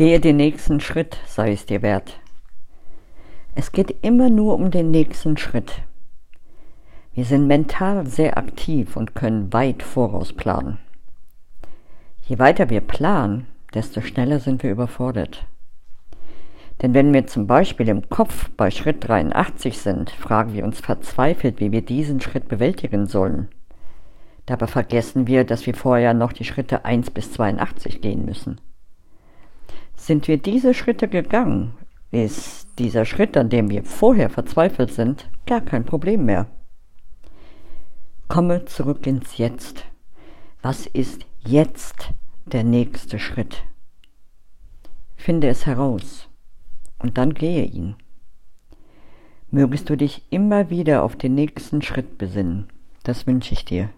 Gehe den nächsten Schritt, sei es dir wert. Es geht immer nur um den nächsten Schritt. Wir sind mental sehr aktiv und können weit voraus planen. Je weiter wir planen, desto schneller sind wir überfordert. Denn wenn wir zum Beispiel im Kopf bei Schritt 83 sind, fragen wir uns verzweifelt, wie wir diesen Schritt bewältigen sollen. Dabei vergessen wir, dass wir vorher noch die Schritte 1 bis 82 gehen müssen. Sind wir diese Schritte gegangen, ist dieser Schritt, an dem wir vorher verzweifelt sind, gar kein Problem mehr. Komme zurück ins Jetzt. Was ist jetzt der nächste Schritt? Finde es heraus und dann gehe ihn. Mögest du dich immer wieder auf den nächsten Schritt besinnen. Das wünsche ich dir.